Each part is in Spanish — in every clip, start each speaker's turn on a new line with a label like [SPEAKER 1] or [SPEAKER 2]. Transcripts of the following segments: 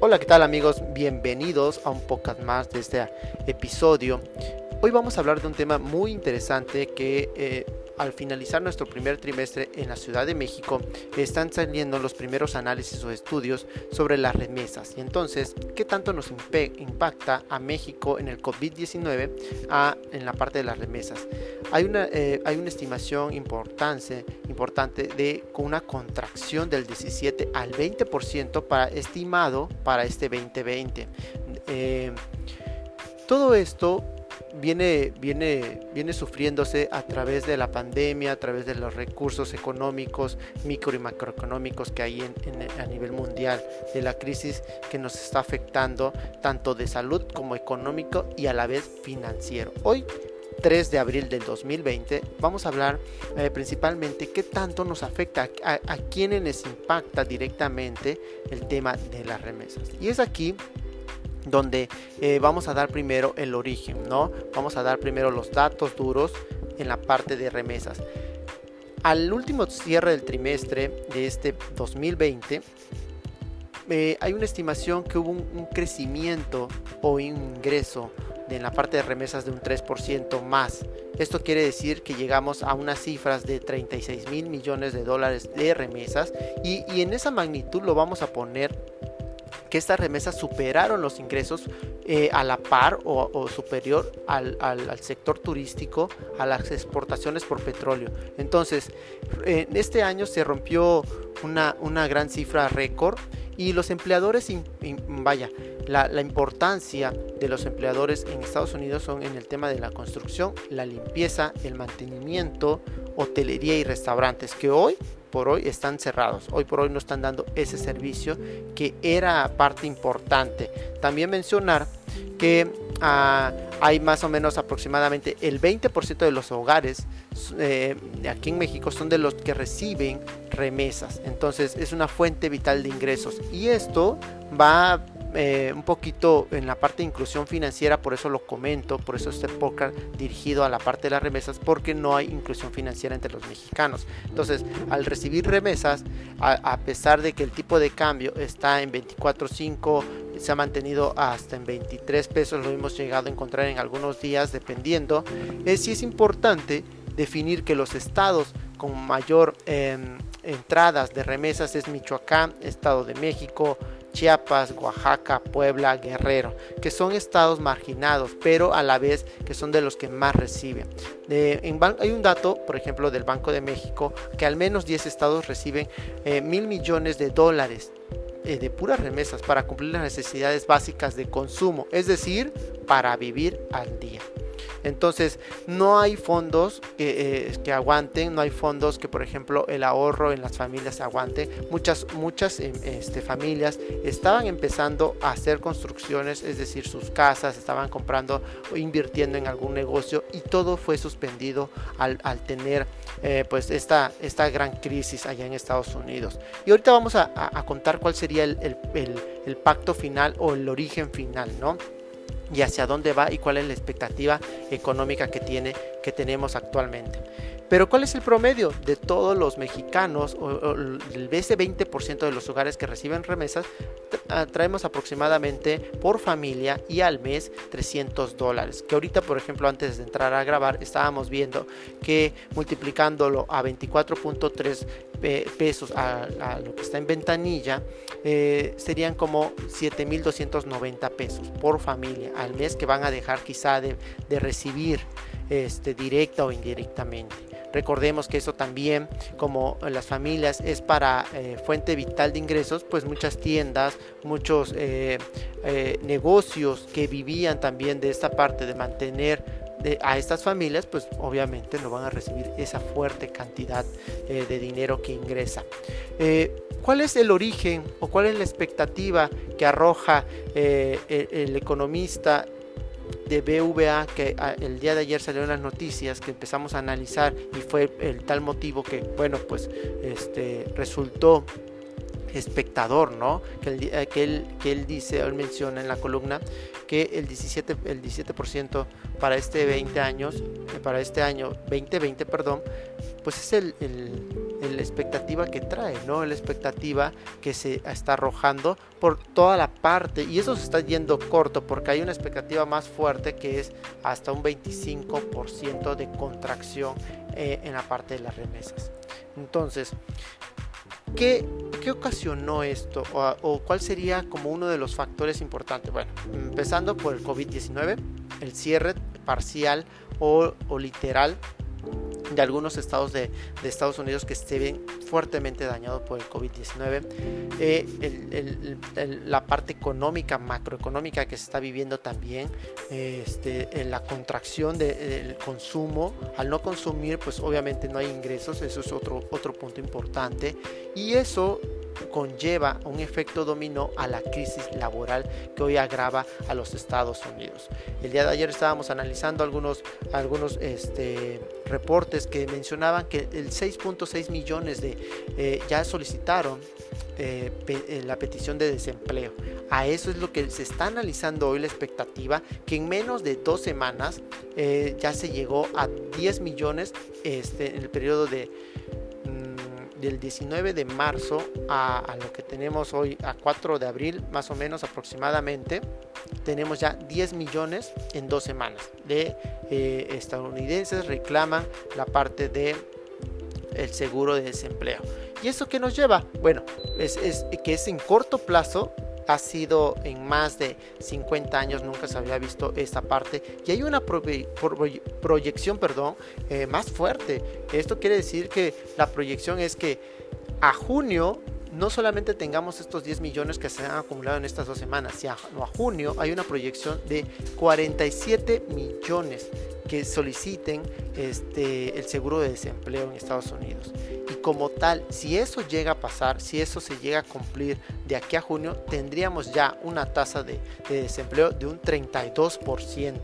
[SPEAKER 1] Hola, ¿qué tal amigos? Bienvenidos a un podcast más de este episodio. Hoy vamos a hablar de un tema muy interesante que eh, al finalizar nuestro primer trimestre en la Ciudad de México están saliendo los primeros análisis o estudios sobre las remesas. Y entonces, ¿qué tanto nos impacta a México en el COVID-19 en la parte de las remesas? Hay una, eh, hay una estimación importante, importante de una contracción del 17 al 20% para, estimado para este 2020. Eh, todo esto viene, viene, viene sufriéndose a través de la pandemia, a través de los recursos económicos, micro y macroeconómicos que hay a nivel mundial, de la crisis que nos está afectando tanto de salud como económico y a la vez financiero. Hoy 3 de abril del 2020 vamos a hablar eh, principalmente qué tanto nos afecta a, a, quienes les impacta directamente el tema de las remesas. Y es aquí donde eh, vamos a dar primero el origen, ¿no? Vamos a dar primero los datos duros en la parte de remesas. Al último cierre del trimestre de este 2020, eh, hay una estimación que hubo un, crecimiento o ingreso en la parte de remesas de un 3% más. Esto quiere decir que llegamos a unas cifras de 36 mil millones de dólares de remesas y, y en esa magnitud lo vamos a poner que estas remesas superaron los ingresos eh, a la par o, superior al, sector turístico, a las exportaciones por petróleo. Entonces, en este año se rompió una, una gran cifra récord y los empleadores, vaya, la, la, importancia de los empleadores en Estados Unidos son en el tema de la construcción, la limpieza, el mantenimiento, hotelería y restaurantes, que hoy por hoy están cerrados. Hoy por hoy no están dando ese servicio que era parte importante. También mencionar que ah, hay más o menos aproximadamente el 20% de los hogares eh, aquí en México son de los que reciben remesas. Entonces es una fuente vital de ingresos. Y esto va eh, un poquito en la parte de inclusión financiera, por eso lo comento, por eso este podcast dirigido a la parte de las remesas, porque no hay inclusión financiera entre los mexicanos. Entonces, al recibir remesas, a, pesar de que el tipo de cambio está en 24.5, se ha mantenido hasta en 23 pesos, lo hemos llegado a encontrar en algunos días, dependiendo, es si es importante definir que los estados con mayor em, entradas de remesas es Michoacán, Estado de México, Chiapas, Oaxaca, Puebla, Guerrero, que son estados marginados, pero a la vez que son de los que más reciben. hay un dato, por ejemplo, del Banco de México, que al menos 10 estados reciben eh, mil millones de dólares eh, de puras remesas para cumplir las necesidades básicas de consumo, es decir, para vivir al día. Entonces, no hay fondos que, eh, que, aguanten, no hay fondos que, por ejemplo, el ahorro en las familias aguante. Muchas, muchas em, este, familias estaban empezando a hacer construcciones, es decir, sus casas, estaban comprando o invirtiendo en algún negocio y todo fue suspendido al, tener eh, pues esta, esta gran crisis allá en Estados Unidos. Y ahorita vamos a, contar cuál sería el, el pacto final o el origen final, ¿no? Y hacia dónde va y cuál es la expectativa económica que tiene que tenemos actualmente. Pero ¿cuál es el promedio de todos los mexicanos o, de ese 20% de los hogares que reciben remesas? Ah, traemos aproximadamente por familia y al mes 300 dólares. Que ahorita, por ejemplo, antes de entrar a grabar, estábamos viendo que multiplicándolo a 24.3 pesos a, lo que está en ventanilla, eh, serían como 7.290 pesos por familia al mes que van a dejar quizá de recibir este, directa o indirectamente. Recordemos que eso también, como las familias, es para eh, fuente vital de ingresos, pues muchas tiendas, muchos eh, eh, negocios que vivían también de esta parte de mantener a estas familias, pues obviamente no van a recibir esa fuerte cantidad de dinero que ingresa. ¿Cuál es el origen o cuál es la expectativa que arroja el economista de BVA que ah, el día de ayer salieron las noticias que empezamos a analizar y fue el tal motivo que bueno pues este resultó espectador, ¿no? Que él, eh, que él, que él dice, él menciona en la columna que el 17, el 17% para este 20 años, eh, para este año 2020, perdón, pues es el, la expectativa que trae, ¿no? La expectativa que se está arrojando por toda la parte y eso se está yendo corto porque hay una expectativa más fuerte que es hasta un 25% de contracción eh, en la parte de las remesas. Entonces, ¿Qué, ocasionó esto? O, cuál sería como uno de los factores importantes? Bueno, empezando por el COVID-19, el cierre parcial o, o literal de algunos estados de, Estados Unidos que ven fuertemente dañados por el COVID-19, eh, la parte económica, macroeconómica que se está viviendo también, este, la contracción del consumo, al no consumir, pues obviamente no hay ingresos, eso es otro, otro punto importante, y eso conlleva un efecto dominó a la crisis laboral que hoy agrava a los Estados Unidos. El día de ayer estábamos analizando algunos, algunos este, reportes que mencionaban que el 6.6 millones de eh, ya solicitaron eh, eh, la petición de desempleo. A eso es lo que se está analizando hoy la expectativa, que en menos de dos semanas ya se llegó a 10 millones este, en el periodo de del 19 de marzo a, lo que tenemos hoy, a 4 de abril, más o menos aproximadamente, tenemos ya 10 millones en dos semanas de eh, estadounidenses reclaman la parte de el seguro de desempleo. ¿Y eso qué nos lleva? Bueno, es, es que es en corto plazo ha sido en más de 50 años, nunca se había visto esta parte. Y hay una proyección perdón, eh, más fuerte. Esto quiere decir que la proyección es que a junio no solamente tengamos estos 10 millones que se han acumulado en estas dos semanas, sino a junio hay una proyección de 47 millones que soliciten este, el seguro de desempleo en Estados Unidos. Y como tal, si eso llega a pasar, si eso se llega a cumplir de aquí a junio, tendríamos ya una tasa de, desempleo de un 32%,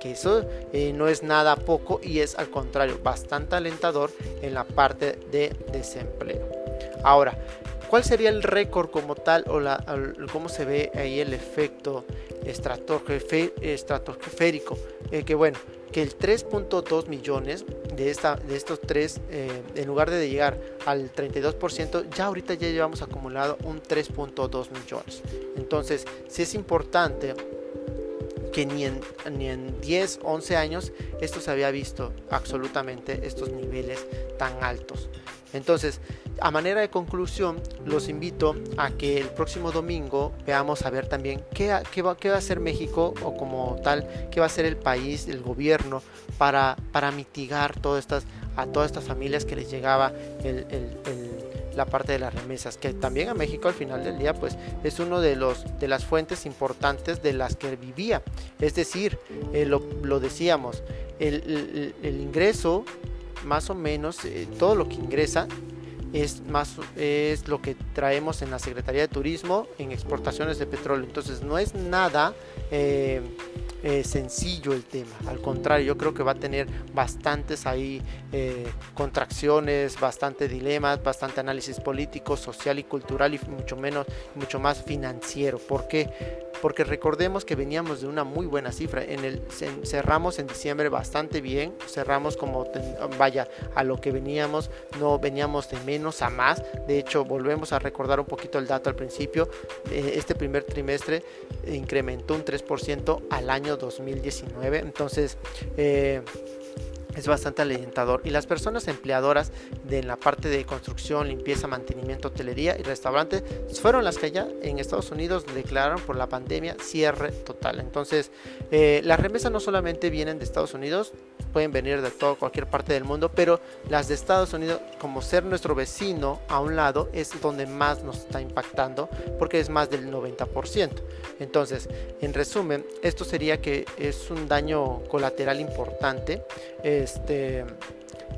[SPEAKER 1] que eso eh, no es nada poco y es al contrario bastante alentador en la parte de desempleo. Ahora, ¿Cuál sería el récord como tal o, la, cómo se ve ahí el efecto estratosférico? Eh, que bueno, que el 3.2 millones de, esta, de estos tres, eh, en lugar de llegar al 32%, ya ahorita ya llevamos acumulado un 3.2 millones. Entonces, sí es importante que ni en, ni en 10, 11 años esto se había visto absolutamente estos niveles tan altos. Entonces, a manera de conclusión, los invito a que el próximo domingo veamos a ver también qué, qué, va, qué va a hacer México o como tal, qué va a hacer el país, el gobierno para, para mitigar todas estas, a todas estas familias que les llegaba la parte de las remesas, que también a México al final del día pues es uno de, los, de las fuentes importantes de las que vivía. Es decir, eh, lo, lo, decíamos, el, el, ingreso más o menos, eh, todo lo que ingresa es más es lo que traemos en la Secretaría de Turismo en exportaciones de petróleo. Entonces no es nada eh, eh, sencillo el tema. Al contrario, yo creo que va a tener bastantes ahí contracciones, bastante dilemas, bastante análisis político, social y cultural y mucho menos, mucho más financiero. ¿Por qué? Porque recordemos que veníamos de una muy buena cifra. En el cerramos en diciembre bastante bien, cerramos como vaya a lo que veníamos, no veníamos de menos a más. De hecho, volvemos a recordar un poquito el dato al principio. Eh, este primer trimestre incrementó un 3% al año 2019. Entonces, eh, es bastante alentador. Y las personas empleadoras de la parte de construcción, limpieza, mantenimiento, hotelería y restaurante fueron las que ya en Estados Unidos declararon por la pandemia cierre total. Entonces, eh, las remesas no solamente vienen de Estados Unidos, pueden venir de todo, cualquier parte del mundo, pero las de Estados Unidos, como ser nuestro vecino a un lado, es donde más nos está impactando, porque es más del 90%. Entonces, en resumen, esto sería que es un daño colateral importante. Este,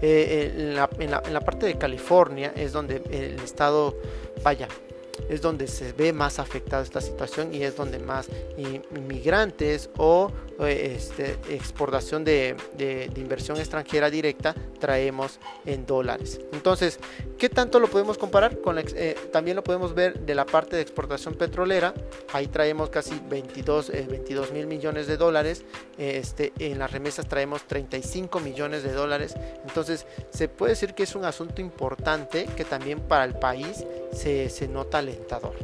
[SPEAKER 1] eh, en, la, en, la, parte de California es donde el estado, vaya, es donde se ve más afectada esta situación y es donde más inmigrantes o este, exportación de, inversión extranjera directa traemos en dólares. Entonces, ¿qué tanto lo podemos comparar? Con eh, también lo podemos ver de la parte de exportación petrolera. Ahí traemos casi 22, 22 mil millones de dólares. este, en las remesas traemos 35 millones de dólares. Entonces, se puede decir que es un asunto importante que también para el país se, se nota alentador.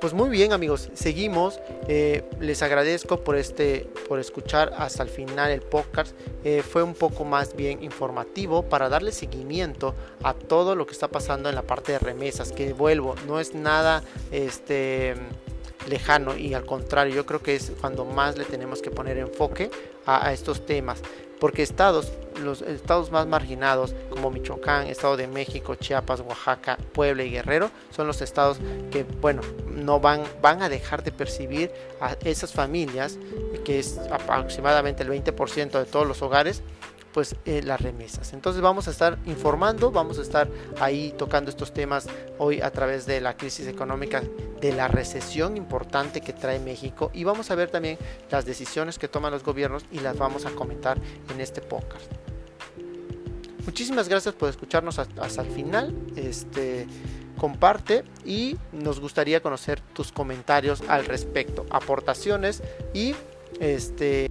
[SPEAKER 1] Pues muy bien amigos, seguimos. Eh, les agradezco por este, por escuchar hasta el final el podcast. Eh, fue un poco más bien informativo para darle seguimiento a todo lo que está pasando en la parte de remesas. Que vuelvo, no es nada este lejano y al contrario, yo creo que es cuando más le tenemos que poner enfoque a estos temas porque estados, los estados más marginados como Michoacán, Estado de México, Chiapas, Oaxaca, Puebla y Guerrero son los estados que, bueno, no van, van a dejar de percibir a esas familias, que es aproximadamente el 20% de todos los hogares, pues eh, las remesas. Entonces vamos a estar informando, vamos a estar ahí tocando estos temas hoy a través de la crisis económica, de la recesión importante que trae México y vamos a ver también las decisiones que toman los gobiernos y las vamos a comentar en este podcast. Muchísimas gracias por escucharnos hasta, el final. Este, comparte y nos gustaría conocer tus comentarios al respecto, aportaciones y este